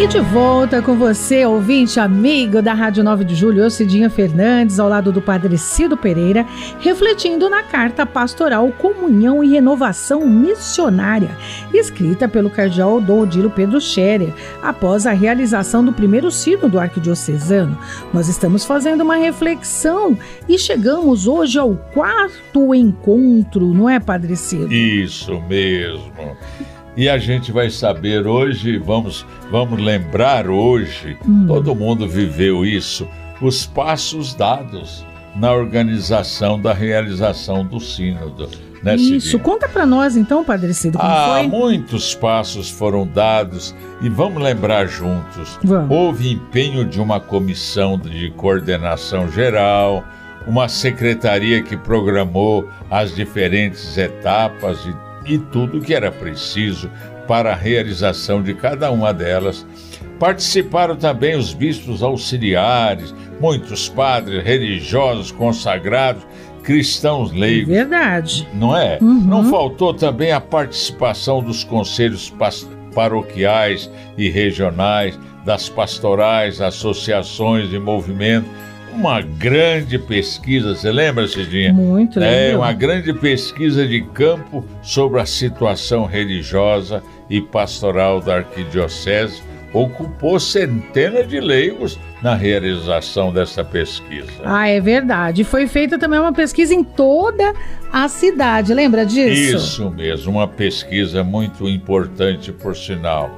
E de volta com você, ouvinte amigo da Rádio 9 de Julho, eu, Cidinha Fernandes, ao lado do Padre Cido Pereira, refletindo na carta pastoral Comunhão e Renovação Missionária, escrita pelo cardeal Dom Odilo Pedro Scherer, após a realização do primeiro sínodo arquidiocesano. Nós estamos fazendo uma reflexão e chegamos hoje ao quarto encontro, não é, Padre Cido? Isso mesmo. E a gente vai saber hoje, vamos, vamos lembrar hoje, hum. todo mundo viveu isso, os passos dados na organização da realização do sínodo. Né, Isso, conta para nós então, Padre Cido, como ah, foi? muitos passos foram dados e vamos lembrar juntos. Vamos. Houve empenho de uma comissão de coordenação geral, uma secretaria que programou as diferentes etapas e e tudo que era preciso para a realização de cada uma delas. Participaram também os bispos auxiliares, muitos padres religiosos consagrados, cristãos leigos. Verdade. Não é? Uhum. Não faltou também a participação dos conselhos paroquiais e regionais, das pastorais, associações e movimentos uma grande pesquisa, você lembra, Cidinha? Muito, lembro. É, uma grande pesquisa de campo sobre a situação religiosa e pastoral da arquidiocese ocupou centenas de leigos na realização dessa pesquisa. Ah, é verdade. Foi feita também uma pesquisa em toda a cidade, lembra disso? Isso mesmo, uma pesquisa muito importante, por sinal.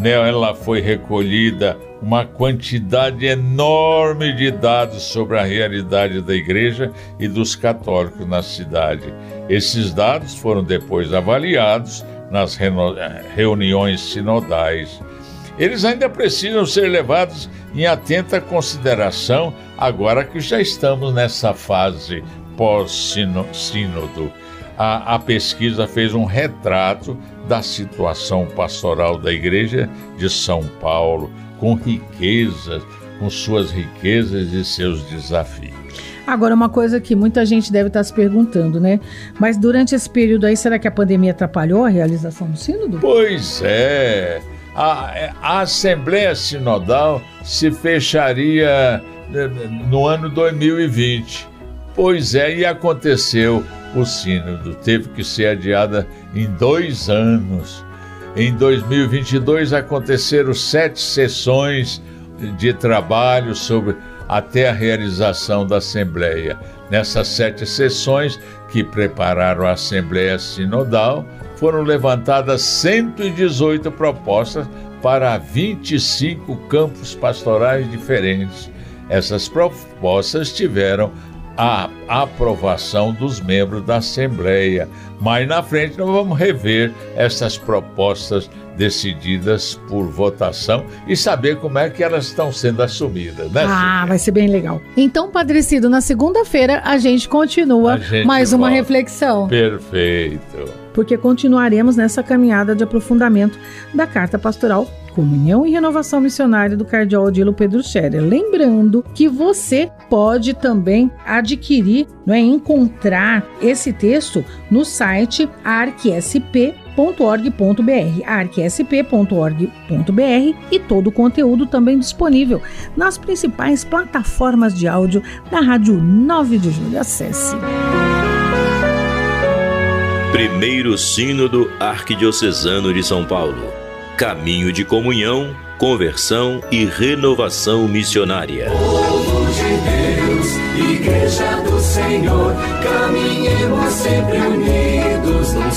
Nela foi recolhida uma quantidade enorme de dados sobre a realidade da igreja e dos católicos na cidade. Esses dados foram depois avaliados nas reuniões sinodais. Eles ainda precisam ser levados em atenta consideração agora que já estamos nessa fase pós-sínodo. A, a pesquisa fez um retrato da situação pastoral da Igreja de São Paulo, com riquezas, com suas riquezas e seus desafios. Agora, uma coisa que muita gente deve estar se perguntando, né? Mas durante esse período aí, será que a pandemia atrapalhou a realização do sínodo? Pois é. A, a Assembleia Sinodal se fecharia né, no ano 2020. Pois é, e aconteceu. O sínodo teve que ser adiada em dois anos em 2022 aconteceram sete sessões de trabalho sobre até a realização da Assembleia. Nessas sete sessões que prepararam a Assembleia Sinodal, foram levantadas 118 propostas para 25 campos pastorais diferentes. Essas propostas tiveram a aprovação dos membros da Assembleia. Mais na frente nós vamos rever essas propostas decididas por votação e saber como é que elas estão sendo assumidas, né? Ah, vai ser bem legal. Então, Padre Cido, na segunda-feira a gente continua a gente mais volta. uma reflexão. Perfeito. Porque continuaremos nessa caminhada de aprofundamento da Carta Pastoral Comunhão e Renovação Missionária do Cardeal Odilo Pedro Scherer. Lembrando que você pode também adquirir, não é, encontrar esse texto no site arquesp.org.br, arquesp.org.br e todo o conteúdo também disponível nas principais plataformas de áudio da Rádio 9 de Julho. Acesse. Primeiro Sínodo Arquidiocesano de São Paulo caminho de comunhão, conversão e renovação missionária. Povo de Deus, Igreja do Senhor, caminhemos sempre unidos num.